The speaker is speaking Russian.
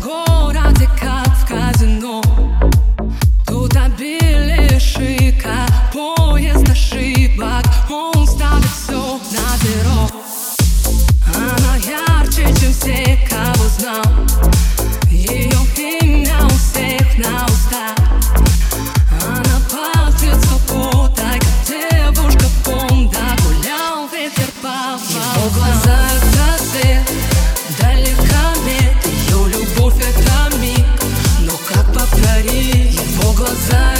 городе, как в казино Тут обилие шика, поезд ошибок. Он ставит все на перо. Она ярче, чем все, кого знал. close